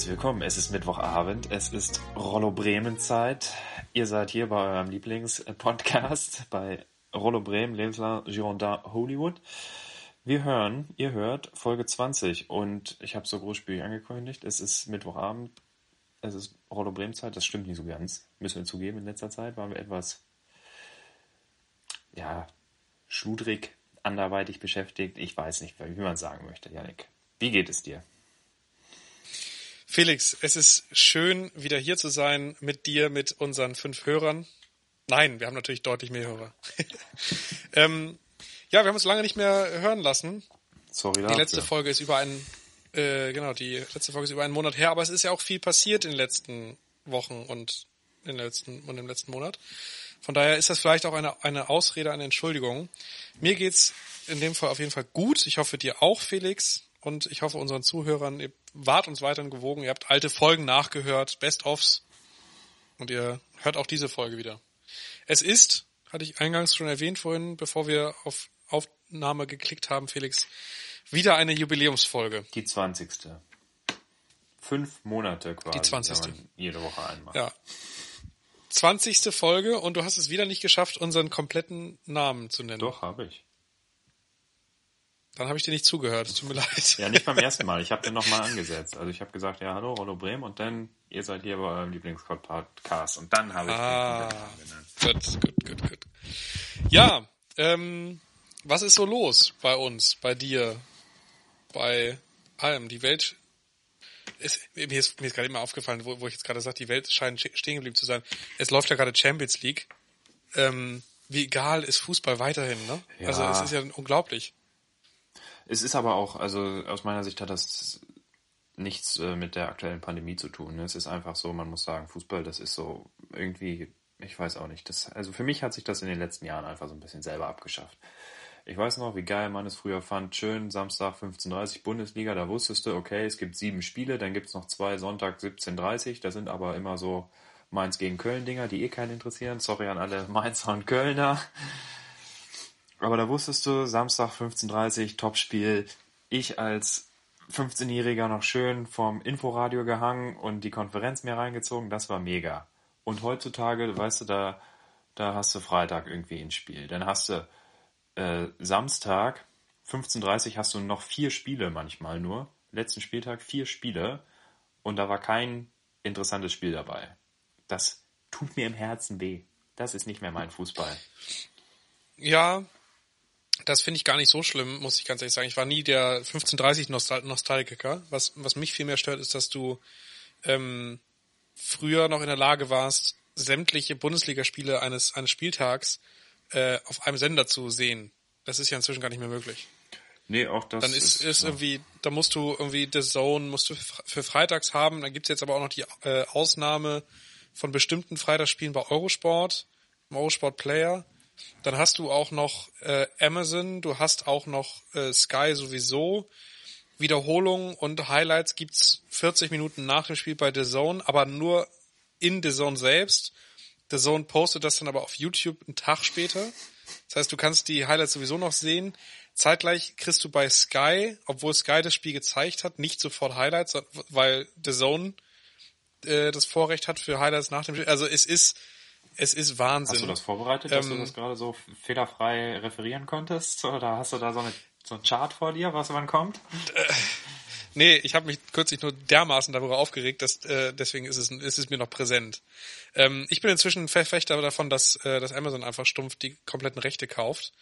herzlich willkommen. Es ist Mittwochabend, es ist Rollo Bremen Zeit. Ihr seid hier bei eurem Lieblingspodcast bei Rollo Bremen, Lebenslang Girondin Hollywood. Wir hören, ihr hört Folge 20 und ich habe so großspurig angekündigt, es ist Mittwochabend, es ist Rollo Bremen Zeit, das stimmt nicht so ganz, müssen wir zugeben. In letzter Zeit waren wir etwas, ja, schludrig, anderweitig beschäftigt. Ich weiß nicht, wie man sagen möchte, Janik. Wie geht es dir? Felix, es ist schön, wieder hier zu sein mit dir, mit unseren fünf Hörern. Nein, wir haben natürlich deutlich mehr Hörer. ähm, ja, wir haben uns lange nicht mehr hören lassen. Sorry Die dafür. letzte Folge ist über einen, äh, genau, die letzte Folge ist über einen Monat her, aber es ist ja auch viel passiert in den letzten Wochen und in den letzten und im letzten Monat. Von daher ist das vielleicht auch eine, eine Ausrede, eine Entschuldigung. Mir geht's in dem Fall auf jeden Fall gut. Ich hoffe dir auch, Felix. Und ich hoffe unseren Zuhörern, ihr wart uns weiterhin gewogen. Ihr habt alte Folgen nachgehört, Best-ofs. Und ihr hört auch diese Folge wieder. Es ist, hatte ich eingangs schon erwähnt vorhin, bevor wir auf Aufnahme geklickt haben, Felix, wieder eine Jubiläumsfolge. Die 20. Fünf Monate quasi. Die 20.. wenn man Jede Woche einmal. Ja. 20. Folge und du hast es wieder nicht geschafft, unseren kompletten Namen zu nennen. Doch, habe ich. Dann habe ich dir nicht zugehört. Es tut mir leid. Ja, nicht beim ersten Mal. Ich habe den nochmal angesetzt. Also ich habe gesagt, ja, hallo, Rollo Bremen und dann, ihr seid hier bei eurem Lieblingspodcast. Und dann habe ich Ah. den. Gut, gut, gut, gut. Ja, ähm, was ist so los bei uns, bei dir, bei allem? Die Welt ist, mir ist, mir ist gerade immer aufgefallen, wo, wo ich jetzt gerade sage, die Welt scheint stehen geblieben zu sein. Es läuft ja gerade Champions League. Ähm, wie egal ist Fußball weiterhin, ne? Ja. Also es ist ja unglaublich. Es ist aber auch, also aus meiner Sicht hat das nichts äh, mit der aktuellen Pandemie zu tun. ne? Es ist einfach so, man muss sagen, Fußball, das ist so irgendwie, ich weiß auch nicht. Das, also für mich hat sich das in den letzten Jahren einfach so ein bisschen selber abgeschafft. Ich weiß noch, wie geil man es früher fand. Schön, Samstag 15.30 Uhr Bundesliga, da wusstest du, okay, es gibt sieben Spiele, dann gibt's noch zwei Sonntag 17.30 Uhr. Das sind aber immer so Mainz gegen Köln-Dinger, die eh keinen interessieren. Sorry an alle Mainzer und Kölner. Aber da wusstest du, Samstag 15.30 Uhr, Topspiel. Ich als 15-Jähriger noch schön vom Inforadio gehangen und die Konferenz mir reingezogen. Das war mega. Und heutzutage, weißt du, da, da hast du Freitag irgendwie ein Spiel. Dann hast du äh, Samstag 15.30 Uhr hast du noch vier Spiele manchmal nur. Letzten Spieltag vier Spiele. Und da war kein interessantes Spiel dabei. Das tut mir im Herzen weh. Das ist nicht mehr mein Fußball. Ja, das finde ich gar nicht so schlimm, muss ich ganz ehrlich sagen. Ich war nie der 1530 Nostal Nostalgiker. Was, was mich viel mehr stört, ist, dass du ähm, früher noch in der Lage warst, sämtliche Bundesligaspiele eines, eines Spieltags äh, auf einem Sender zu sehen. Das ist ja inzwischen gar nicht mehr möglich. Nee, auch das Dann ist, ist irgendwie, da musst du irgendwie The Zone musst du für freitags haben. Dann gibt's jetzt aber auch noch die äh, Ausnahme von bestimmten Freitagsspielen bei Eurosport, im Eurosport Player. Dann hast du auch noch äh, Amazon, du hast auch noch äh, Sky sowieso. Wiederholungen und Highlights gibt's 40 Minuten nach dem Spiel bei The Zone, aber nur in The Zone selbst. The Zone postet das dann aber auf YouTube einen Tag später. Das heißt, du kannst die Highlights sowieso noch sehen. Zeitgleich kriegst du bei Sky, obwohl Sky das Spiel gezeigt hat, nicht sofort Highlights, weil The Zone äh, das Vorrecht hat für Highlights nach dem Spiel. Also es ist, es ist Wahnsinn. Hast du das vorbereitet, dass Ähm, du das gerade so fehlerfrei referieren konntest? Oder hast du da so, eine, so ein Chart vor dir, was wann kommt? Nee, ich habe mich kürzlich nur dermaßen darüber aufgeregt, dass äh, deswegen ist es, ist es mir noch präsent. Ähm, ich bin inzwischen Verfechter davon, dass, äh, dass Amazon einfach stumpf die kompletten Rechte kauft.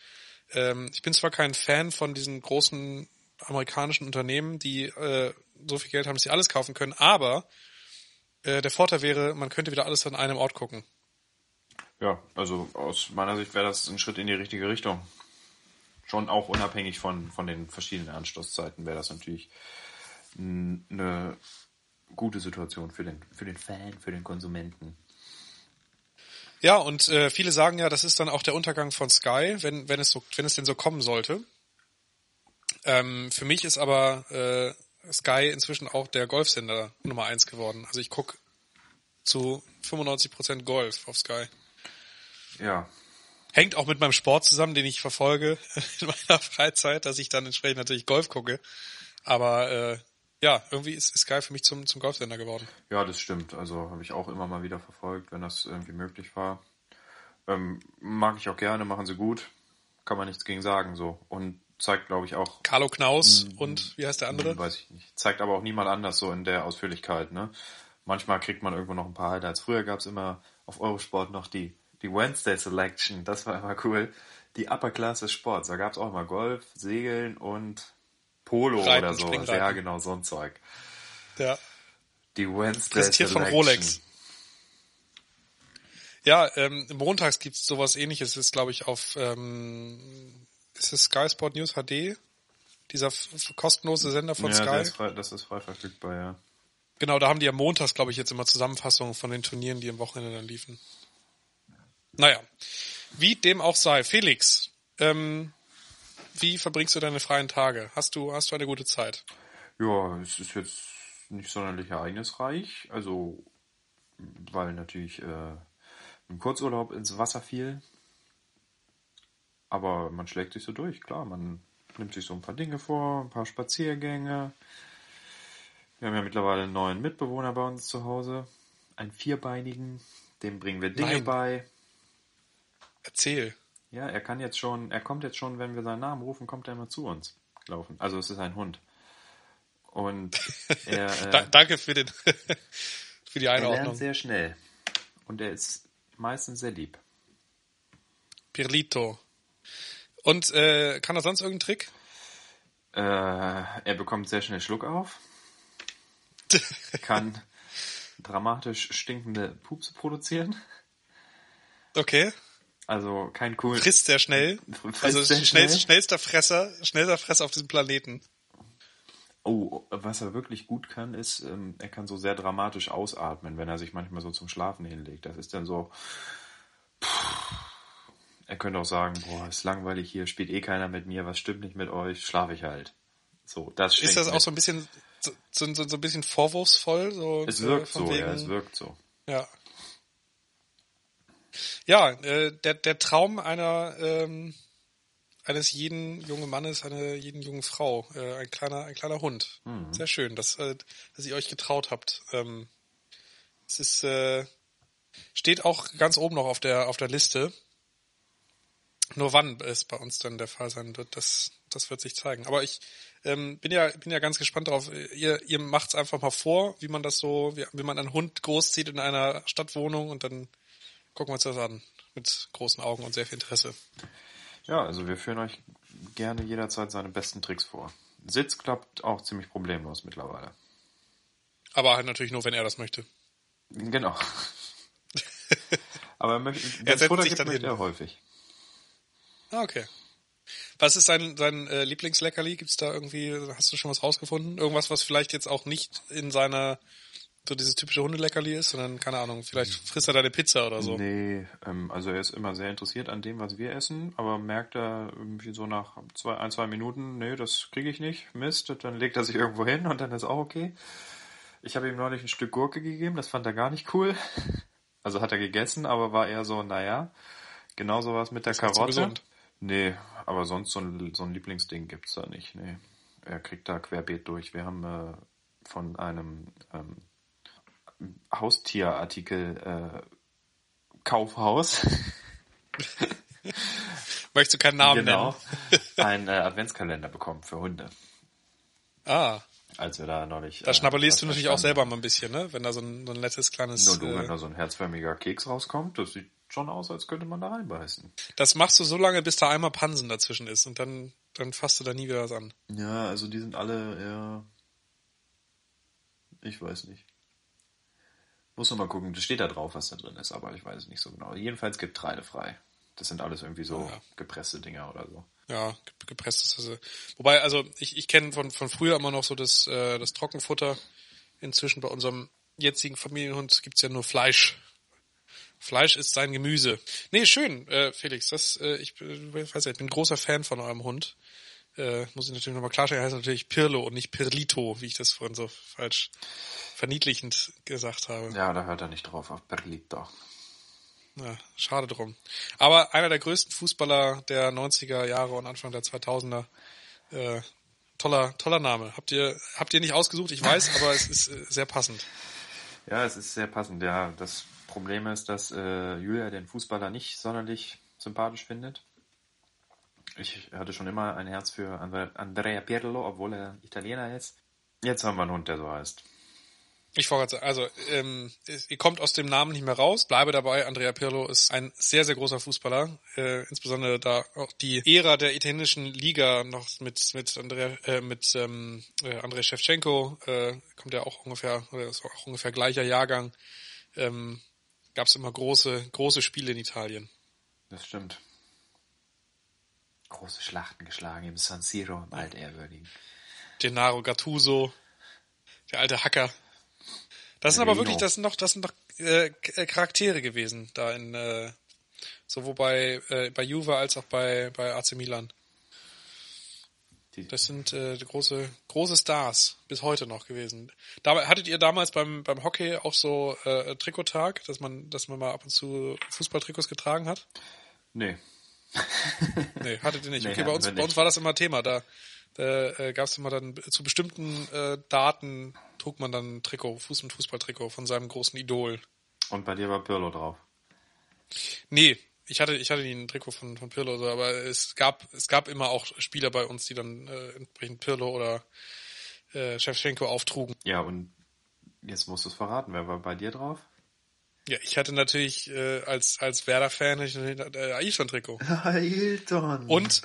Ähm, ich bin zwar kein Fan von diesen großen amerikanischen Unternehmen, die äh, so viel Geld haben, dass sie alles kaufen können, aber äh, der Vorteil wäre, man könnte wieder alles an einem Ort gucken. Ja, also aus meiner Sicht wäre das ein Schritt in die richtige Richtung. Schon auch unabhängig von, von den verschiedenen Anstoßzeiten wäre das natürlich eine gute Situation für den, für den Fan, für den Konsumenten. Ja, und äh, viele sagen ja, das ist dann auch der Untergang von Sky, wenn, wenn, es, so, wenn es denn so kommen sollte. Ähm, für mich ist aber äh, Sky inzwischen auch der Golfsender Nummer eins geworden. Also ich guck zu 95% Golf auf Sky. Ja, Hängt auch mit meinem Sport zusammen, den ich verfolge in meiner Freizeit, dass ich dann entsprechend natürlich Golf gucke. Aber äh, ja, irgendwie ist, ist geil für mich zum, zum Golfsender geworden. Ja, das stimmt. Also habe ich auch immer mal wieder verfolgt, wenn das irgendwie möglich war. Ähm, mag ich auch gerne, machen sie gut. Kann man nichts gegen sagen, so. Und zeigt, glaube ich, auch. Carlo Knaus mm, und wie heißt der andere? Weiß ich nicht. Zeigt aber auch niemand anders so in der Ausführlichkeit, ne? Manchmal kriegt man irgendwo noch ein paar Highlights. Früher gab es immer auf Eurosport noch die, die Wednesday Selection. Das war immer cool. Die Upper Class des Sports. Da gab es auch mal Golf, Segeln und Polo Reiten, oder so. Ja, genau, so ein Zeug. Ja. Die Wednesday Präsentiert von Rolex. Ja, ähm, montags gibt's sowas ähnliches, ist glaube ich auf ähm, ist es Sky Sport News HD? Dieser kostenlose Sender von ja, Sky? Das ist, frei, das ist frei verfügbar, ja. Genau, da haben die ja montags, glaube ich, jetzt immer Zusammenfassungen von den Turnieren, die am Wochenende dann liefen. Naja, wie dem auch sei. Felix, ähm, wie verbringst du deine freien Tage? Hast du, hast du eine gute Zeit? Ja, es ist jetzt nicht sonderlich ereignisreich. Also, weil natürlich äh, im Kurzurlaub ins Wasser fiel. Aber man schlägt sich so durch, klar. Man nimmt sich so ein paar Dinge vor, ein paar Spaziergänge. Wir haben ja mittlerweile einen neuen Mitbewohner bei uns zu Hause. Einen vierbeinigen. Dem bringen wir Dinge Nein. bei. Erzähl. Ja, er kann jetzt schon, er kommt jetzt schon, wenn wir seinen Namen rufen, kommt er immer zu uns laufen. Also es ist ein Hund. Und er. Äh, Danke für den für die Einordnung. Er lernt sehr schnell. Und er ist meistens sehr lieb. Pirlito. Und äh, kann er sonst irgendeinen Trick? Äh, er bekommt sehr schnell Schluck auf. kann dramatisch stinkende Pupse produzieren. Okay. Also kein cool. Frisst sehr schnell. Frisst also sehr schnell. schnellster Fresser, schnellster Fresser auf diesem Planeten. Oh, was er wirklich gut kann, ist, ähm, er kann so sehr dramatisch ausatmen, wenn er sich manchmal so zum Schlafen hinlegt. Das ist dann so. Pff, er könnte auch sagen, boah, ist langweilig hier, spielt eh keiner mit mir, was stimmt nicht mit euch, schlafe ich halt. So, das Ist das auch so ein bisschen so, so, so ein bisschen vorwurfsvoll? So, es wirkt so, wegen, ja, es wirkt so. Ja. Ja, äh, der, der Traum einer ähm, eines jeden jungen Mannes, einer jeden jungen Frau, äh, ein kleiner, ein kleiner Hund. Mhm. Sehr schön, dass, äh, dass ihr euch getraut habt. Ähm, es ist äh, steht auch ganz oben noch auf der auf der Liste. Nur wann es bei uns dann der Fall sein wird, das das wird sich zeigen. Aber ich ähm, bin ja bin ja ganz gespannt darauf. Ihr ihr macht's einfach mal vor, wie man das so, wie, wie man einen Hund großzieht in einer Stadtwohnung und dann gucken wir uns das an. Mit großen Augen und sehr viel Interesse. Ja, also wir führen euch gerne jederzeit seine besten Tricks vor. Sitz klappt auch ziemlich problemlos mittlerweile. Aber halt natürlich nur, wenn er das möchte. Genau. Aber er möchte, er setzt sich dann möchte er häufig. Ah, okay. Was ist sein, sein äh, Lieblingsleckerli? Gibt's da irgendwie, hast du schon was rausgefunden? Irgendwas, was vielleicht jetzt auch nicht in seiner so dieses typische Hundeleckerli ist, sondern keine Ahnung, vielleicht frisst er deine Pizza oder so. Nee, ähm, also er ist immer sehr interessiert an dem, was wir essen, aber merkt er irgendwie so nach zwei, ein, zwei Minuten, nee, das kriege ich nicht, Mist, dann legt er sich irgendwo hin und dann ist auch okay. Ich habe ihm neulich ein Stück Gurke gegeben, das fand er gar nicht cool. Also hat er gegessen, aber war eher so, naja, genauso was mit der das Karotte. Nee, aber sonst so ein, so ein Lieblingsding gibt's da nicht, nee. Er kriegt da querbeet durch. Wir haben äh, von einem ähm, Haustierartikel äh, Kaufhaus. Möchtest du keinen Namen genau, nennen? einen äh, Adventskalender bekommen für Hunde. Ah. Als wir da neulich. Da äh, schnappelierst du natürlich auch selber mal ein bisschen, ne? Wenn da so ein, so ein nettes kleines. Nur du, äh, wenn da so ein herzförmiger Keks rauskommt, das sieht schon aus, als könnte man da reinbeißen. Das machst du so lange, bis da einmal Pansen dazwischen ist und dann, dann fasst du da nie wieder was an. Ja, also die sind alle eher. Ich weiß nicht. Muss noch mal gucken, das steht da drauf, was da drin ist, aber ich weiß es nicht so genau. Jedenfalls gibt Treide frei. Das sind alles irgendwie so ja. gepresste Dinger oder so. Ja, gepresstes. Also, wobei, also ich, ich kenne von, von früher immer noch so das, äh, das Trockenfutter. Inzwischen bei unserem jetzigen Familienhund gibt's ja nur Fleisch. Fleisch ist sein Gemüse. Nee, schön, äh, Felix. Das, äh, ich, äh, weiß ja, ich bin ein großer Fan von eurem Hund. Äh, muss ich natürlich nochmal klarstellen, heißt natürlich Pirlo und nicht Pirlito, wie ich das vorhin so falsch verniedlichend gesagt habe. Ja, da hört er nicht drauf, auf Perlito. Ja, schade drum. Aber einer der größten Fußballer der 90er Jahre und Anfang der 2000er, äh, toller, toller Name. Habt ihr, habt ihr nicht ausgesucht, ich weiß, aber es ist äh, sehr passend. Ja, es ist sehr passend. Ja, das Problem ist, dass äh, Julia den Fußballer nicht sonderlich sympathisch findet. Ich hatte schon immer ein Herz für Andrea Pirlo, obwohl er Italiener ist. Jetzt haben wir einen Hund, der so heißt. Ich wollte sagen, also ähm, ihr kommt aus dem Namen nicht mehr raus. Bleibe dabei, Andrea Pirlo ist ein sehr, sehr großer Fußballer. Äh, insbesondere da auch die Ära der italienischen Liga noch mit mit Andrea äh, mit ähm, äh, Andrei Shevchenko äh, kommt ja auch ungefähr oder ist auch ungefähr gleicher Jahrgang. Ähm, Gab es immer große große Spiele in Italien. Das stimmt. Große Schlachten geschlagen im San Siro im Altehrwürdigen. Gennaro Gattuso, der alte Hacker. Das sind aber wirklich, das sind doch, das sind doch äh, äh, Charaktere gewesen, da in äh, sowohl bei, äh, bei Juve als auch bei, bei AC Milan. Das sind äh, große, große Stars bis heute noch gewesen. Da, hattet ihr damals beim, beim Hockey auch so äh, Trikottag, dass man, dass man mal ab und zu Fußballtrikots getragen hat? Nee. Nee, hattet ihr nicht. Nee, okay, bei uns, bei uns war das immer Thema. Da, da äh, gab es immer dann zu bestimmten äh, Daten trug man dann ein Trikot, Fuß- und Fußballtrikot von seinem großen Idol. Und bei dir war Pirlo drauf? Nee, ich hatte, ich hatte nie ein Trikot von, von Pirlo, so, aber es gab, es gab immer auch Spieler bei uns, die dann äh, entsprechend Pirlo oder äh, Shevchenko auftrugen. Ja, und jetzt musst du es verraten. Wer war bei dir drauf? Ja, ich hatte natürlich äh, als, als Werder-Fan äh, Ailton-Trikot. Ailton! Und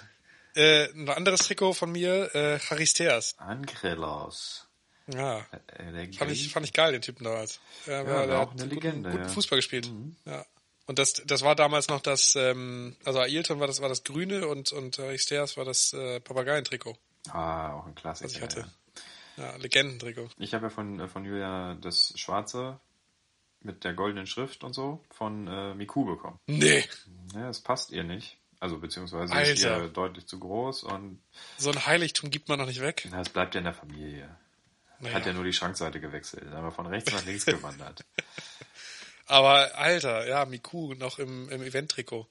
äh, ein anderes Trikot von mir, äh, Charisteas. Ankrelos. Ja, äh, fand ich, fand ich geil, den Typen damals. Er war, ja, der hat eine Legende, guten, ja. Fußball gespielt. Mhm. Ja. Und das, das war damals noch das, ähm, also Ailton war das, war das Grüne und, und Aristeas war das äh, Papageientrikot. Ah, auch ein Klassiker. Was ich hatte. Ja, ja Legendentrikot. Ich habe ja von, äh, von Julia das Schwarze mit der goldenen Schrift und so von äh, Miku bekommen. Nee. Ja, es passt ihr nicht. Also beziehungsweise Alter. ist ihr deutlich zu groß und. So ein Heiligtum gibt man noch nicht weg. Na, es bleibt ja in der Familie. Naja. Hat ja nur die Schrankseite gewechselt, aber von rechts nach links gewandert. Aber Alter, ja, Miku noch im, im Event-Trikot.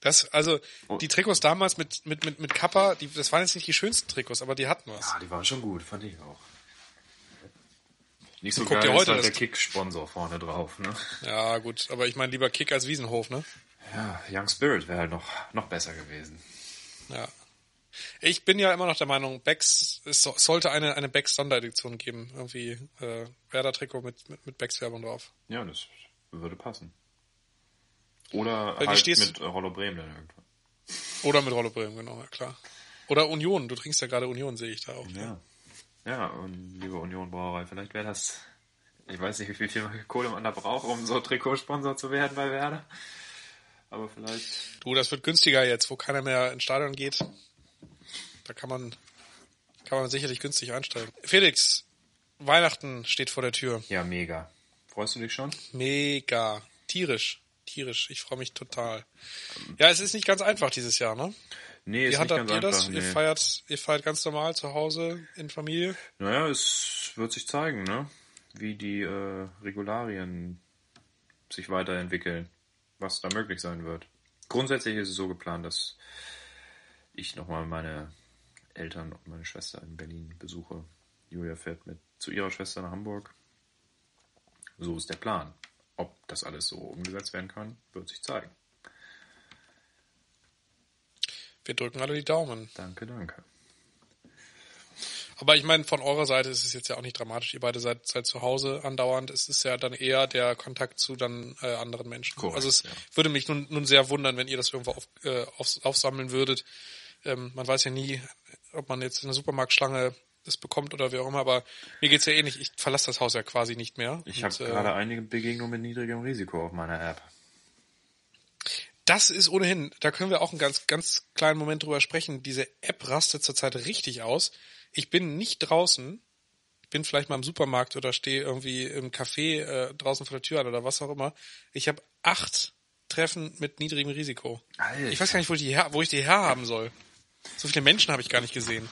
Das, also, oh. die Trikots damals mit, mit, mit, mit Kappa, die, das waren jetzt nicht die schönsten Trikots, aber die hatten was. Ja, die waren schon gut, fand ich auch. Nicht so geil ist halt der Kick-Sponsor vorne drauf, ne? Ja, gut, aber ich meine lieber Kick als Wiesenhof, ne? Ja, Young Spirit wäre halt noch, noch besser gewesen. Ja. Ich bin ja immer noch der Meinung, Becks, es sollte eine, eine Becks Sonderedition geben. Irgendwie äh, Werder-Trikot mit, mit, mit Becks-Werbung drauf. Ja, das würde passen. Oder Weil halt mit Rollo Bremen dann irgendwann. Oder mit Rollo Bremen, genau, ja klar. Oder Union, du trinkst ja gerade Union, sehe ich da auch. Ja. Ja, und liebe Union Brauerei, vielleicht wäre das, ich weiß nicht, wie viel Kohle man da braucht, um so Trikotsponsor zu werden bei Werder. Aber vielleicht. Du, das wird günstiger jetzt, wo keiner mehr ins Stadion geht. Da kann man, kann man sicherlich günstig einsteigen. Felix, Weihnachten steht vor der Tür. Ja, mega. Freust du dich schon? Mega. Tierisch. Tierisch. Ich freue mich total. Ja, es ist nicht ganz einfach dieses Jahr, ne? Nee, ist Wie nicht ganz ihr das? Nee. Ihr feiert, ihr feiert ganz normal zu Hause in Familie? Naja, es wird sich zeigen, ne? Wie die äh, Regularien sich weiterentwickeln, was da möglich sein wird. Grundsätzlich ist es so geplant, dass ich nochmal meine Eltern und meine Schwester in Berlin besuche. Julia fährt mit zu ihrer Schwester nach Hamburg. So ist der Plan. Ob das alles so umgesetzt werden kann, wird sich zeigen. Wir drücken alle die Daumen. Danke, danke. Aber ich meine, von eurer Seite ist es jetzt ja auch nicht dramatisch. Ihr beide seid, seid zu Hause andauernd. Es ist ja dann eher der Kontakt zu dann äh, anderen Menschen. Korrekt, also es ja. würde mich nun, nun sehr wundern, wenn ihr das irgendwo auf, äh, auf, aufsammeln würdet. Ähm, man weiß ja nie, ob man jetzt in der Supermarktschlange das bekommt oder wie auch immer, aber mir geht's ja ähnlich. Ich verlasse das Haus ja quasi nicht mehr. Ich habe äh, gerade einige Begegnungen mit niedrigem Risiko auf meiner App. Das ist ohnehin, da können wir auch einen ganz, ganz kleinen Moment drüber sprechen. Diese App rastet zurzeit richtig aus. Ich bin nicht draußen, bin vielleicht mal im Supermarkt oder stehe irgendwie im Café äh, draußen vor der Tür an oder was auch immer. Ich habe acht Treffen mit niedrigem Risiko. Alter. Ich weiß gar nicht, wo ich die her, wo ich die herhaben soll. So viele Menschen habe ich gar nicht gesehen.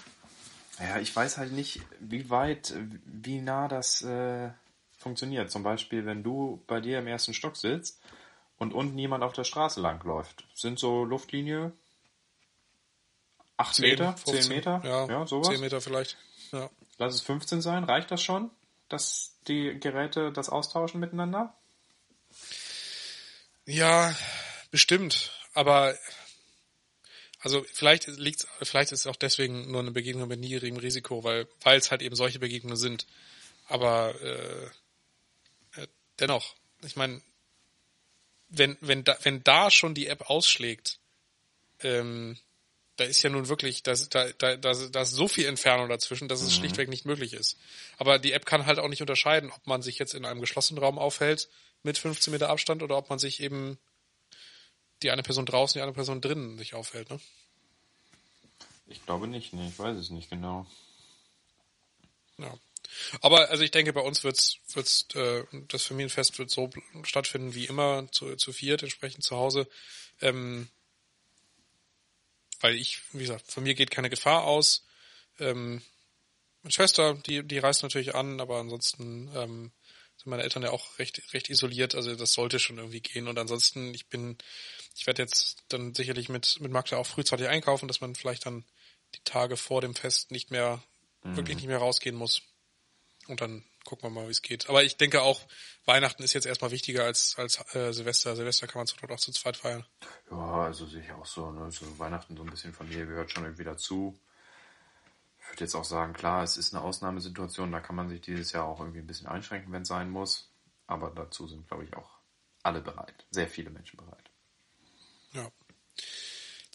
Ja, ich weiß halt nicht, wie weit, wie nah das äh, funktioniert. Zum Beispiel, wenn du bei dir im ersten Stock sitzt und unten jemand auf der Straße langläuft. Sind so Luftlinie 8 10, Meter, 15, 10 Meter, Ja, ja sowas. 10 Meter vielleicht. Ja. Lass es 15 sein, reicht das schon, dass die Geräte das austauschen miteinander? Ja, bestimmt. Aber also vielleicht liegt vielleicht ist es auch deswegen nur eine Begegnung mit niedrigem Risiko, weil weil es halt eben solche Begegnungen sind. Aber äh, äh, dennoch, ich meine, wenn wenn da wenn da schon die App ausschlägt, ähm, da ist ja nun wirklich, da, da, da, da, ist so viel Entfernung dazwischen, dass es schlichtweg nicht möglich ist. Aber die App kann halt auch nicht unterscheiden, ob man sich jetzt in einem geschlossenen Raum aufhält mit 15 Meter Abstand oder ob man sich eben die eine Person draußen, die andere Person drinnen sich aufhält. Ne? Ich glaube nicht, nee, ich weiß es nicht genau. Ja. Aber also ich denke, bei uns wird's wird's äh, das Familienfest wird so stattfinden wie immer zu, zu viert entsprechend zu Hause. Ähm, weil ich, wie gesagt, von mir geht keine Gefahr aus. Ähm, meine Schwester, die, die reist natürlich an, aber ansonsten ähm, sind meine Eltern ja auch recht, recht isoliert, also das sollte schon irgendwie gehen. Und ansonsten, ich bin, ich werde jetzt dann sicherlich mit, mit Magda auch frühzeitig einkaufen, dass man vielleicht dann die Tage vor dem Fest nicht mehr, mhm. wirklich nicht mehr rausgehen muss. Und dann gucken wir mal, wie es geht. Aber ich denke auch, Weihnachten ist jetzt erstmal wichtiger als, als äh, Silvester. Silvester kann man zur Not auch zu zweit feiern. Ja, also sehe ich auch so. Ne? So Weihnachten so ein bisschen Familie gehört schon irgendwie dazu. Ich würde jetzt auch sagen, klar, es ist eine Ausnahmesituation. Da kann man sich dieses Jahr auch irgendwie ein bisschen einschränken, wenn es sein muss. Aber dazu sind, glaube ich, auch alle bereit. Sehr viele Menschen bereit. Ja.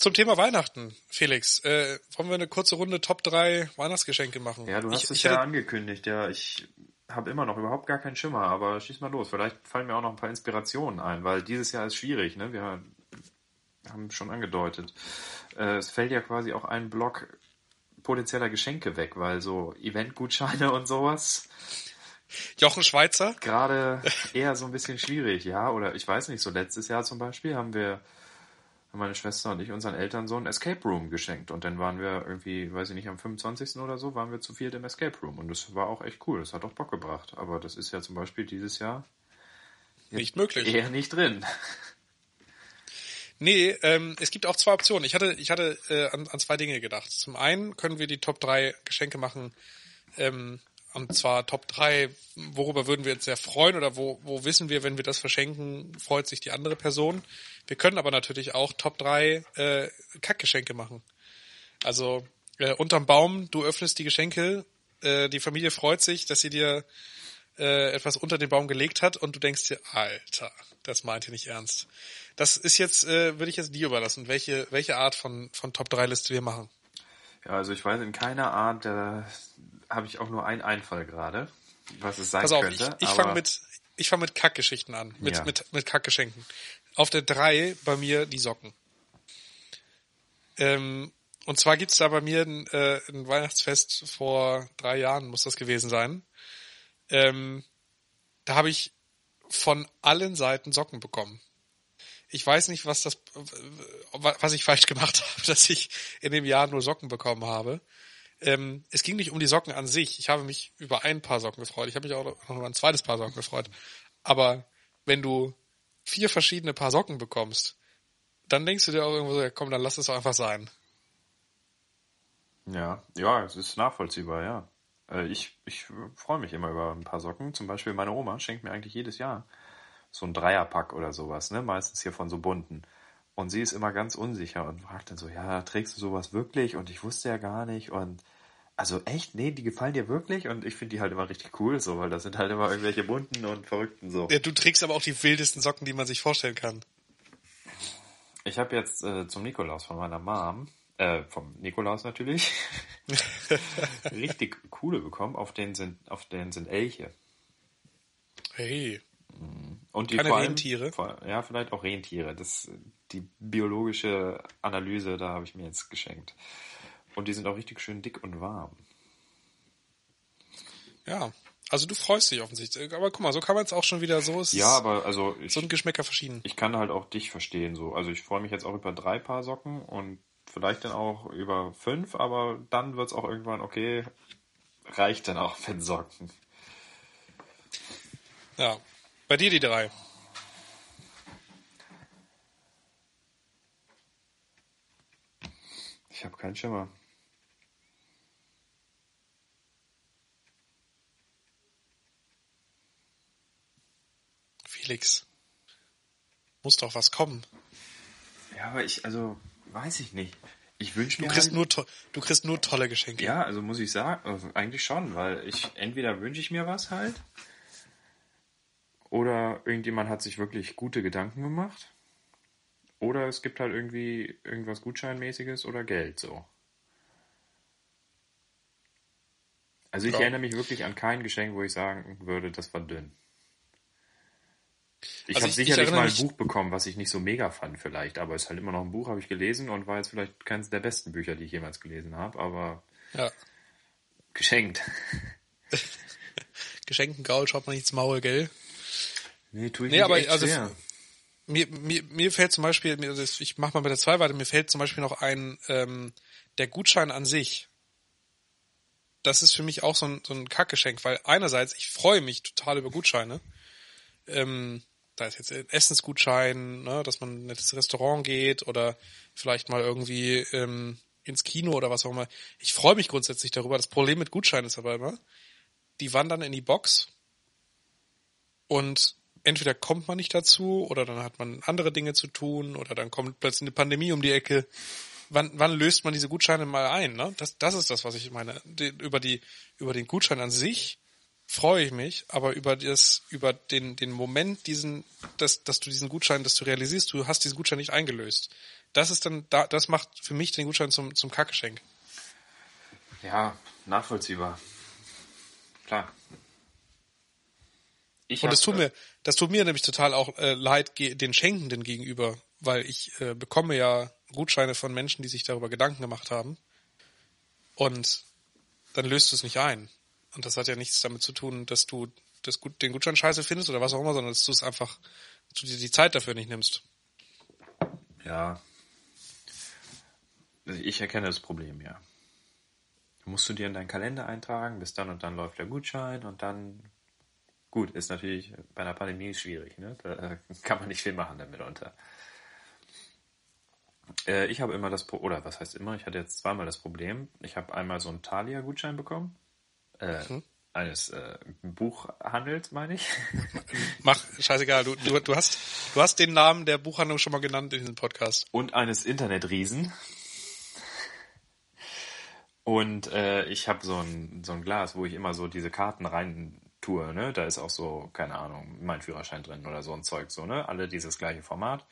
Zum Thema Weihnachten, Felix, äh, wollen wir eine kurze Runde Top 3 Weihnachtsgeschenke machen? Ja, du hast ich, es ich ja hätte... angekündigt, ja. Ich habe immer noch überhaupt gar keinen Schimmer, aber schieß mal los. Vielleicht fallen mir auch noch ein paar Inspirationen ein, weil dieses Jahr ist schwierig, ne? Wir haben schon angedeutet. Äh, es fällt ja quasi auch ein Block potenzieller Geschenke weg, weil so Eventgutscheine und sowas. Jochen Schweizer? Gerade eher so ein bisschen schwierig, ja. Oder ich weiß nicht, so letztes Jahr zum Beispiel haben wir haben meine Schwester und ich unseren Eltern so ein Escape Room geschenkt. Und dann waren wir irgendwie, weiß ich nicht, am 25. oder so, waren wir zu viert im Escape Room. Und das war auch echt cool. Das hat auch Bock gebracht. Aber das ist ja zum Beispiel dieses Jahr nicht möglich. Eher nicht drin. Nee, ähm, es gibt auch zwei Optionen. Ich hatte, ich hatte äh, an, an zwei Dinge gedacht. Zum einen können wir die Top 3 Geschenke machen, ähm, und zwar Top 3, worüber würden wir uns sehr freuen oder wo, wo wissen wir, wenn wir das verschenken, freut sich die andere Person. Wir können aber natürlich auch Top 3 äh, Kackgeschenke machen. Also äh, unterm Baum, du öffnest die Geschenke, äh, die Familie freut sich, dass sie dir äh, etwas unter den Baum gelegt hat und du denkst dir, Alter, das meint ihr nicht ernst. Das ist jetzt, äh, würde ich jetzt dir überlassen, welche, welche Art von, von Top 3 Liste wir machen. Ja, also ich weiß in keiner Art der habe ich auch nur einen Einfall gerade, was es sein Pass auf, könnte. Ich, ich fange mit, ich fange mit Kackgeschichten an, mit, ja. mit, mit Kackgeschenken. Auf der drei bei mir die Socken. Ähm, und zwar gibt's da bei mir ein, äh, ein Weihnachtsfest vor drei Jahren, muss das gewesen sein. Ähm, da habe ich von allen Seiten Socken bekommen. Ich weiß nicht, was das, was ich falsch gemacht habe, dass ich in dem Jahr nur Socken bekommen habe ähm, es ging nicht um die Socken an sich. Ich habe mich über ein Paar Socken gefreut. Ich habe mich auch noch über ein zweites Paar Socken gefreut. Aber wenn du vier verschiedene Paar Socken bekommst, dann denkst du dir auch irgendwo so, ja, komm, dann lass es doch einfach sein. Ja, ja, es ist nachvollziehbar, ja. Äh, ich, ich freue mich immer über ein paar Socken. Zum Beispiel meine Oma schenkt mir eigentlich jedes Jahr so ein Dreierpack oder sowas, ne? Meistens hier von so bunten. Und sie ist immer ganz unsicher und fragt dann so, ja, trägst du sowas wirklich? Und ich wusste ja gar nicht. Und also echt, nee, die gefallen dir wirklich? Und ich finde die halt immer richtig cool, so, weil das sind halt immer irgendwelche bunten und verrückten so. Ja, du trägst aber auch die wildesten Socken, die man sich vorstellen kann. Ich habe jetzt äh, zum Nikolaus von meiner Mom, äh, vom Nikolaus natürlich, richtig coole bekommen. Auf denen sind, auf denen sind Elche. Hey. Mhm. Und die Keine vor allem, Rentiere? Vor, ja, vielleicht auch Rentiere. Das, die biologische Analyse, da habe ich mir jetzt geschenkt. Und die sind auch richtig schön dick und warm. Ja, also du freust dich offensichtlich. Aber guck mal, so kann man es auch schon wieder so. Es ja, aber also ich, so ein Geschmäcker verschieden. Ich kann halt auch dich verstehen so. Also ich freue mich jetzt auch über drei Paar Socken und vielleicht dann auch über fünf, aber dann wird es auch irgendwann okay. Reicht dann auch mit Socken. Ja, bei dir die drei. Ich habe keinen Schimmer. Felix, muss doch was kommen. Ja, aber ich, also, weiß ich nicht. Ich wünsche Du mir kriegst halt, nur, du kriegst nur tolle Geschenke. Ja, also muss ich sagen, also eigentlich schon, weil ich entweder wünsche ich mir was halt oder irgendjemand hat sich wirklich gute Gedanken gemacht oder es gibt halt irgendwie irgendwas Gutscheinmäßiges oder Geld so. Also ich Ja. erinnere mich wirklich an kein Geschenk, wo ich sagen würde, das war dünn. Ich Also habe ich- ich sicherlich erinnere mal ein Buch bekommen, was ich nicht so mega fand vielleicht, aber es ist halt immer noch ein Buch, habe ich gelesen und war jetzt vielleicht keines der besten Bücher, die ich jemals gelesen habe, aber Ja. geschenkt. Geschenken Gaul schaut man nicht ins Maul, gell? Nee, tue ich Nee, mich aber also schwer. mir, mir, mir fällt zum Beispiel, mir- ich mach mal mit der 2 weiter, mir fällt zum Beispiel noch ein, ähm, der Gutschein an sich. Das ist für mich auch so ein, so ein Kackgeschenk, weil einerseits, ich freue mich total über Gutscheine. Ähm, da ist jetzt ein Essensgutschein, ne, dass man in nettes Restaurant geht oder vielleicht mal irgendwie ähm, ins Kino oder was auch immer. Ich freue mich grundsätzlich darüber. Das Problem mit Gutscheinen ist aber immer, die wandern in die Box und entweder kommt man nicht dazu oder dann hat man andere Dinge zu tun oder dann kommt plötzlich eine Pandemie um die Ecke. Wann, wann löst man diese Gutscheine mal ein? Ne? Das, das ist das, was ich meine. Die, über, die, über den Gutschein an sich freue ich mich, aber über das, über den, den Moment, diesen, dass, dass du diesen Gutschein, dass du realisierst, du hast diesen Gutschein nicht eingelöst. Das ist dann, da, das macht für mich den Gutschein zum, zum Kackgeschenk. Ja, nachvollziehbar. Klar. Ich Und das tut äh, mir, das tut mir nämlich total auch äh, leid den Schenkenden gegenüber, weil ich äh, bekomme ja Gutscheine von Menschen, die sich darüber Gedanken gemacht haben. Und dann löst du es nicht ein. Und das hat ja nichts damit zu tun, dass du das gut, den Gutschein scheiße findest oder was auch immer, sondern dass du es einfach, dass du dir die Zeit dafür nicht nimmst. Ja. Ich erkenne das Problem, ja. Musst du dir in deinen Kalender eintragen, bis dann und dann läuft der Gutschein und dann. Gut, ist natürlich bei einer Pandemie schwierig, ne? Da kann man nicht viel machen damit unter. Äh, ich habe immer das oder was heißt immer, ich hatte jetzt zweimal das Problem. Ich habe einmal so einen Thalia-Gutschein bekommen. Äh, eines äh, Buchhandels, meine ich. Mach, scheißegal, du, du, du hast, du hast den Namen der Buchhandlung schon mal genannt in diesem Podcast. und eines Internetriesen. Und äh, ich habe so ein, so ein Glas, wo ich immer so diese Karten rein tue, ne? Da ist auch so, keine Ahnung, mein Führerschein drin oder so ein Zeug, so, ne? Alle dieses gleiche Format.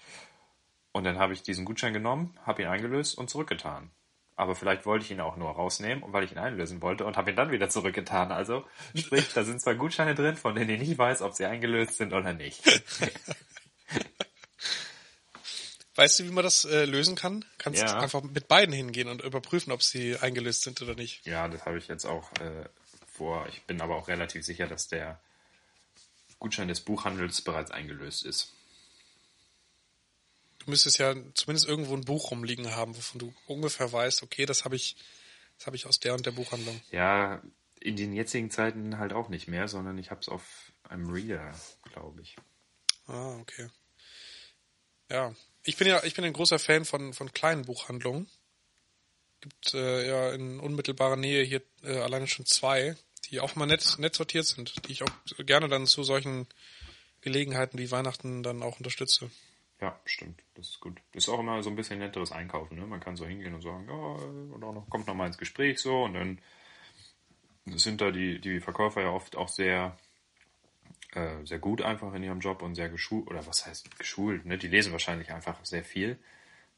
Und dann habe ich diesen Gutschein genommen, habe ihn eingelöst und zurückgetan. Aber vielleicht wollte ich ihn auch nur rausnehmen, weil ich ihn einlösen wollte und habe ihn dann wieder zurückgetan. Also, sprich, da sind zwei Gutscheine drin, von denen ich nicht weiß, ob sie eingelöst sind oder nicht. Weißt du, wie man das äh, lösen kann? Kannst Ja. einfach mit beiden hingehen und überprüfen, ob sie eingelöst sind oder nicht. Ja, das habe ich jetzt auch äh, vor. Ich bin aber auch relativ sicher, dass der Gutschein des Buchhandels bereits eingelöst ist. Du müsstest ja zumindest irgendwo ein Buch rumliegen haben, wovon du ungefähr weißt, okay, das habe ich, das habe ich aus der und der Buchhandlung. Ja, in den jetzigen Zeiten halt auch nicht mehr, sondern ich habe es auf einem Reader, glaube ich. Ah, okay. Ja, ich bin ja, ich bin ein großer Fan von von kleinen Buchhandlungen. Gibt äh, ja in unmittelbarer Nähe hier äh, alleine schon zwei, die auch mal nett nett sortiert sind, die ich auch gerne dann zu solchen Gelegenheiten wie Weihnachten dann auch unterstütze. Ja, stimmt. Das ist gut. Das ist auch immer so ein bisschen netteres Einkaufen. Ne? Man kann so hingehen und sagen, ja, und auch noch, kommt noch mal ins Gespräch so und dann sind da die, die Verkäufer ja oft auch sehr, äh, sehr gut einfach in ihrem Job und sehr geschult, oder was heißt geschult, ne? Die lesen wahrscheinlich einfach sehr viel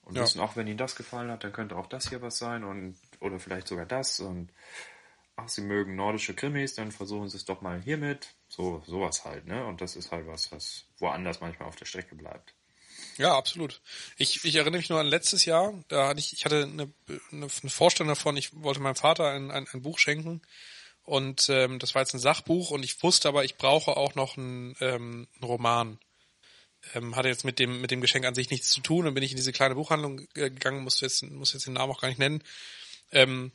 und Ja. wissen auch, wenn ihnen das gefallen hat, dann könnte auch das hier was sein und oder vielleicht sogar das und ach, sie mögen nordische Krimis, dann versuchen sie es doch mal hiermit. So, sowas halt, ne? Und das ist halt was, was woanders manchmal auf der Strecke bleibt. Ja, absolut. Ich, ich erinnere mich nur an letztes Jahr, da hatte ich, ich hatte eine, eine, eine Vorstellung davon, ich wollte meinem Vater ein, ein, ein Buch schenken und ähm, das war jetzt ein Sachbuch und ich wusste aber, ich brauche auch noch einen, ähm, einen Roman. Ähm, hatte jetzt mit dem mit dem Geschenk an sich nichts zu tun, dann bin ich in diese kleine Buchhandlung äh, gegangen, muss jetzt muss jetzt den Namen auch gar nicht nennen. Ähm,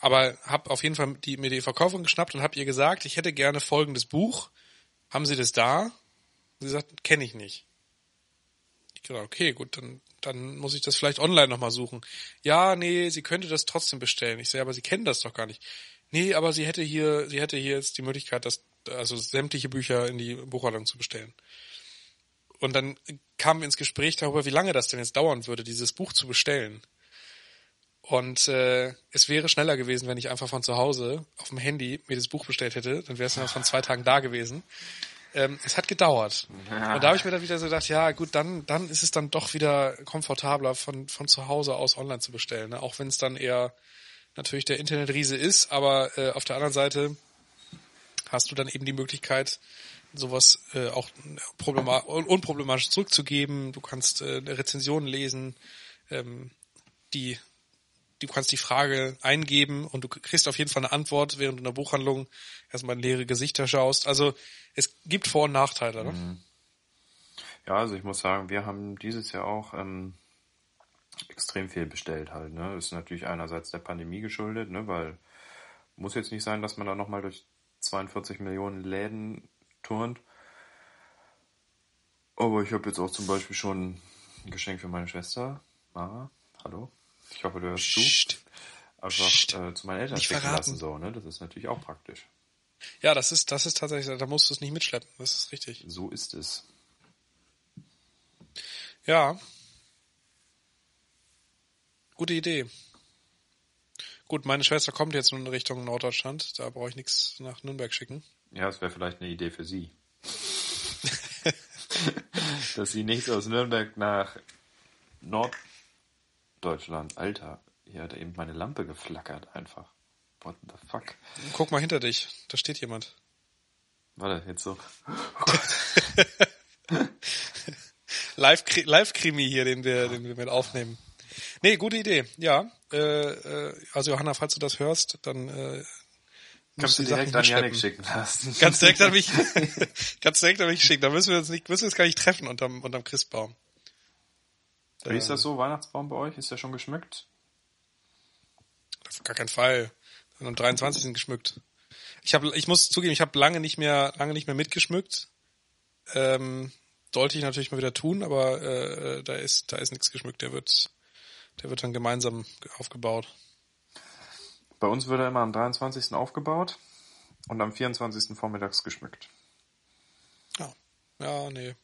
aber habe auf jeden Fall die, mir die Verkäuferin geschnappt und habe ihr gesagt, ich hätte gerne folgendes Buch. Haben Sie das da? Und sie sagt, kenne ich nicht. Ich okay, gut, dann dann muss ich das vielleicht online nochmal suchen. Ja, nee, sie könnte das trotzdem bestellen. Ich sehe, aber sie kennen das doch gar nicht. Nee, aber sie hätte hier, sie hätte hier jetzt die Möglichkeit, das, also sämtliche Bücher in die Buchhandlung zu bestellen. Und dann kamen wir ins Gespräch darüber, wie lange das denn jetzt dauern würde, dieses Buch zu bestellen. Und äh, es wäre schneller gewesen, wenn ich einfach von zu Hause auf dem Handy mir das Buch bestellt hätte. Dann wäre es noch von zwei Tagen da gewesen. Ähm, es hat gedauert. Ja. Und da habe ich mir dann wieder so gedacht, ja gut, dann, dann ist es dann doch wieder komfortabler, von, von zu Hause aus online zu bestellen. Ne? Auch wenn es dann eher natürlich der Internetriese ist, aber äh, auf der anderen Seite hast du dann eben die Möglichkeit, sowas äh, auch unproblematisch zurückzugeben. Du kannst äh, Rezensionen lesen, ähm, die du kannst die Frage eingeben und du kriegst auf jeden Fall eine Antwort, während du in der Buchhandlung erstmal in leere Gesichter schaust. Also es gibt Vor- und Nachteile. Ne? Mhm. Ja, also ich muss sagen, wir haben dieses Jahr auch ähm, extrem viel bestellt halt. Ne? Ist natürlich einerseits der Pandemie geschuldet, ne? weil muss jetzt nicht sein, dass man da nochmal durch 42 Millionen Läden turnt. Aber ich habe jetzt auch zum Beispiel schon ein Geschenk für meine Schwester. Mara, hallo. Ich hoffe, du hörst Psst. zu. Einfach äh, zu meinen Eltern nicht schicken verraten. lassen, so, ne? Das ist natürlich auch praktisch. Ja, das ist, das ist tatsächlich, da musst du es nicht mitschleppen. Das ist richtig. So ist es. Ja. Gute Idee. Gut, meine Schwester kommt jetzt nun in Richtung Norddeutschland. Da brauche ich nichts nach Nürnberg schicken. Ja, das wäre vielleicht eine Idee für sie. Dass sie nicht aus Nürnberg nach Norddeutschland. Alter, hier hat eben meine Lampe geflackert einfach. What the fuck? Guck mal hinter dich, da steht jemand. Warte, jetzt so. Oh Live-Krimi hier, den wir, den wir mit aufnehmen. Nee, gute Idee. Ja, äh, äh, also Johanna, falls du das hörst, dann äh, Kannst du direkt an Janik schicken lassen. Ganz direkt an mich, ganz direkt an mich schicken. Da müssen wir uns nicht, müssen wir uns gar nicht treffen unterm, unterm Christbaum. Wie ist das so, Weihnachtsbaum bei euch? Ist der schon geschmückt? Auf gar keinen Fall. Am 23. sind geschmückt. Ich habe, ich muss zugeben, ich habe lange nicht mehr, lange nicht mehr mitgeschmückt. Ähm, sollte ich natürlich mal wieder tun, aber äh, da ist, da ist nichts geschmückt. Der wird, der wird dann gemeinsam aufgebaut. Bei uns wird er immer am 23. aufgebaut und am 24. vormittags geschmückt. Ja, ja, nee.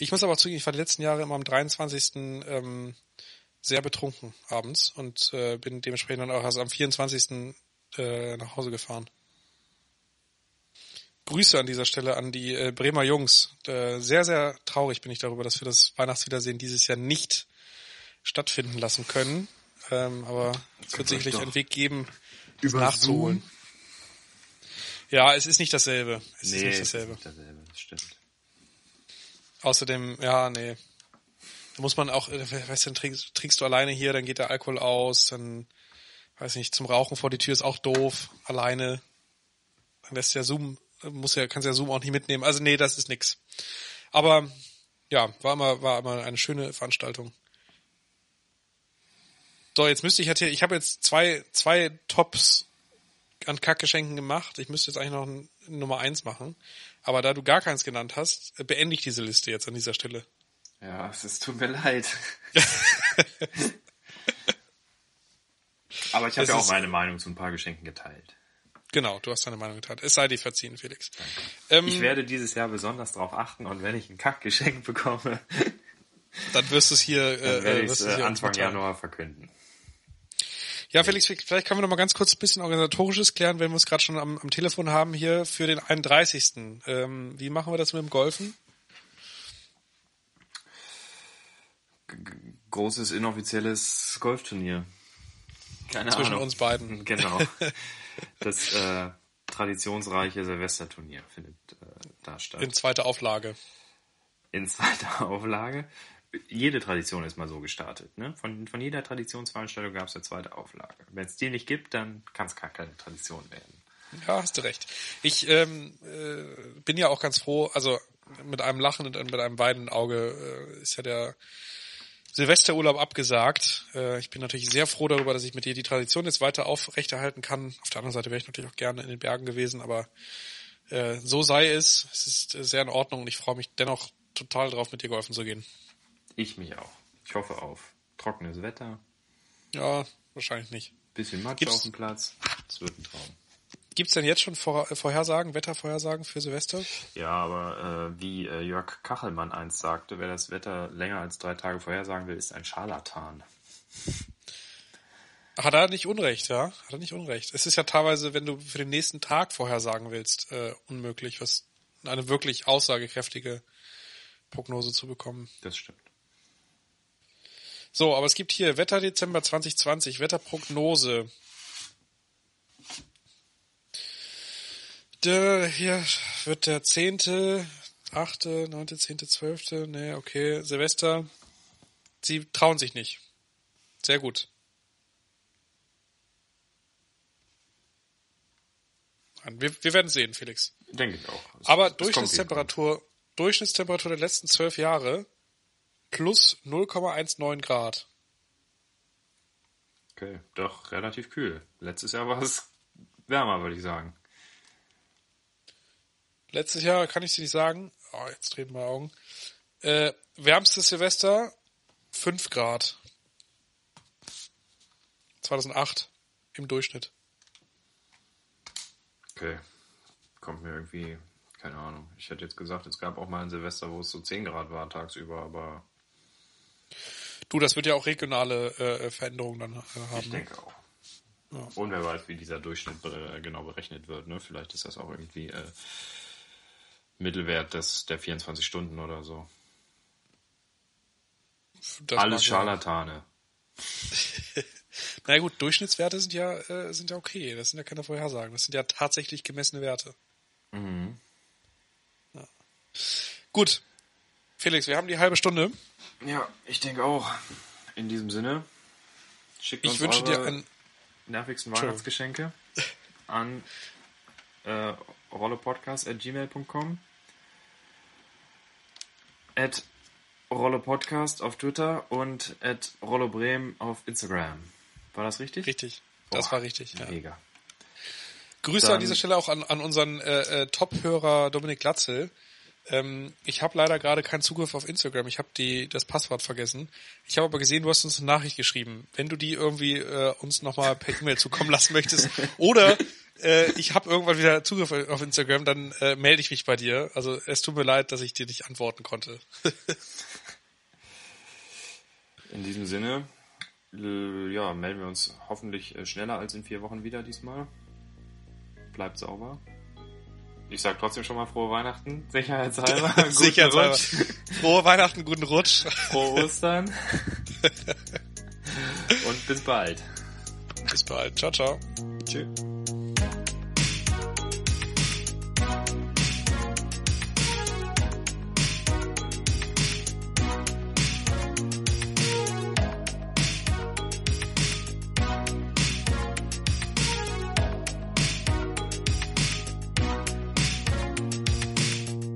Ich muss aber auch zugeben, ich war die letzten Jahre immer am 23. Ähm, sehr betrunken abends und äh, bin dementsprechend dann auch erst am 24. Äh, nach Hause gefahren. Grüße an dieser Stelle an die äh, Bremer Jungs. Äh, sehr, sehr traurig bin ich darüber, dass wir das Weihnachtswiedersehen dieses Jahr nicht stattfinden lassen können. Ähm, aber es wird sicherlich einen Weg geben, das nachzuholen. Zoom? Ja, es ist nicht dasselbe. Es nee, ist nicht dasselbe. Ist nicht dasselbe, das stimmt. Außerdem, ja, nee. Da muss man auch, äh, weißt du, dann trinkst, trinkst du alleine hier, dann geht der Alkohol aus, dann, weiß nicht, zum Rauchen vor die Tür ist auch doof, alleine. Dann lässt ja Zoom, muss ja, kannst ja Zoom auch nicht mitnehmen. Also nee, das ist nix. Aber, ja, war immer, war immer eine schöne Veranstaltung. So, jetzt müsste ich halt hier, ich habe jetzt zwei, zwei Tops an Kackgeschenken gemacht. Ich müsste jetzt eigentlich noch ein, Nummer eins machen. Aber da du gar keins genannt hast, beende ich diese Liste jetzt an dieser Stelle. Ja, es ist, tut mir leid. Aber ich habe ja auch meine Meinung zu ein paar Geschenken geteilt. Genau, du hast deine Meinung geteilt. Es sei dir verziehen, Felix. Ähm, ich werde dieses Jahr besonders darauf achten und wenn ich ein Kackgeschenk bekomme, dann wirst du es hier, äh, werde es äh, Anfang Januar verkünden. Ja, Felix, vielleicht können wir noch mal ganz kurz ein bisschen organisatorisches klären, wenn wir es gerade schon am, am, Telefon haben hier für den 31. Ähm, wie machen wir das mit dem Golfen? großes inoffizielles Golfturnier. Keine Zwischen Ahnung. uns beiden. Genau. Das äh, traditionsreiche Silvesterturnier findet äh, da statt. In zweiter Auflage. In zweiter Auflage. Jede Tradition ist mal so gestartet. Ne? Von, von jeder Traditionsveranstaltung gab es eine zweite Auflage. Wenn es die nicht gibt, dann kann es gar keine Tradition werden. Ja, hast du recht. Ich ähm, äh, bin ja auch ganz froh, also mit einem Lachen und mit einem weinenden Auge äh, ist ja der Silvesterurlaub abgesagt. Äh, ich bin natürlich sehr froh darüber, dass ich mit dir die Tradition jetzt weiter aufrechterhalten kann. Auf der anderen Seite wäre ich natürlich auch gerne in den Bergen gewesen, aber äh, so sei es. Es ist sehr in Ordnung und ich freue mich dennoch total drauf, mit dir golfen zu gehen. Ich mich auch. Ich hoffe auf trockenes Wetter, Ja, wahrscheinlich nicht. bisschen Matsch Gibt's- auf dem Platz. Es wird ein Traum. Gibt's denn jetzt schon Vor Vorhersagen, Wettervorhersagen für Silvester? Ja, aber äh, wie äh, Jörg Kachelmann einst sagte, wer das Wetter länger als drei Tage vorhersagen will, ist ein Scharlatan. Hat er nicht Unrecht, ja? Hat er nicht Unrecht. Es ist ja teilweise, wenn du für den nächsten Tag vorhersagen willst, äh, unmöglich, was eine wirklich aussagekräftige Prognose zu bekommen. Das stimmt. So, aber es gibt hier Wetter Dezember 2020, Wetterprognose. Der, hier wird der 10., 8., 9., 10., 12., nee, okay, Silvester. Sie trauen sich nicht. Sehr gut. Wir, wir werden sehen, Felix. Denke ich auch. Es- Aber Durchschnittstemperatur, Durchschnittstemperatur der letzten zwölf Jahre plus 0,19 Grad. Okay, doch relativ kühl. Letztes Jahr war es wärmer, würde ich sagen. Letztes Jahr kann ich sie nicht sagen. Oh, jetzt treten meine Augen. Äh, wärmstes Silvester 5 Grad. 2008 im Durchschnitt. Okay. Kommt mir irgendwie, keine Ahnung. Ich hätte jetzt gesagt, es gab auch mal ein Silvester, wo es so 10 Grad war tagsüber, aber Du, das wird ja auch regionale äh, Veränderungen dann äh, haben. ich ne? denke auch. Und wer weiß, wie dieser Durchschnitt äh, genau berechnet wird. Ne? Vielleicht ist das auch irgendwie äh, Mittelwert des, der 24 Stunden oder so. Das Alles mag ja- Scharlatane. Na ja, gut, Durchschnittswerte sind ja, äh, sind ja okay. Das sind ja keine Vorhersagen. Das sind ja tatsächlich gemessene Werte. Mhm. Ja. Gut. Felix, wir haben die halbe Stunde. Ja, ich denke auch. In diesem Sinne, schickt uns Ich wünsche dir eure ein, nervigsten Entschuldigung. Weihnachtsgeschenke an äh, rollepodcast.gmail.com at rollepodcast auf Twitter und at rollobremen auf Instagram. War das richtig? richtig. Das Boah, war richtig, ja. Mega. Grüße Dann- an dieser Stelle auch an, an unseren äh, äh, Top-Hörer Dominik Glatzel. Ähm, ich habe leider gerade keinen Zugriff auf Instagram. Ich habe die das Passwort vergessen. Ich habe aber gesehen, du hast uns eine Nachricht geschrieben. Wenn du die irgendwie äh, uns nochmal per E-Mail zukommen lassen möchtest oder äh, ich habe irgendwann wieder Zugriff auf Instagram, dann äh, melde ich mich bei dir. Also es tut mir leid, dass ich dir nicht antworten konnte. In diesem Sinne, äh, ja, melden wir uns hoffentlich äh, schneller als in vier Wochen wieder diesmal. Bleibt sauber. Ich sag trotzdem schon mal frohe Weihnachten, sicherheitshalber. Sicherheitshalber. Frohe Weihnachten, guten Rutsch. Frohe Ostern. Und bis bald. Bis bald. Ciao, ciao. Tschüss.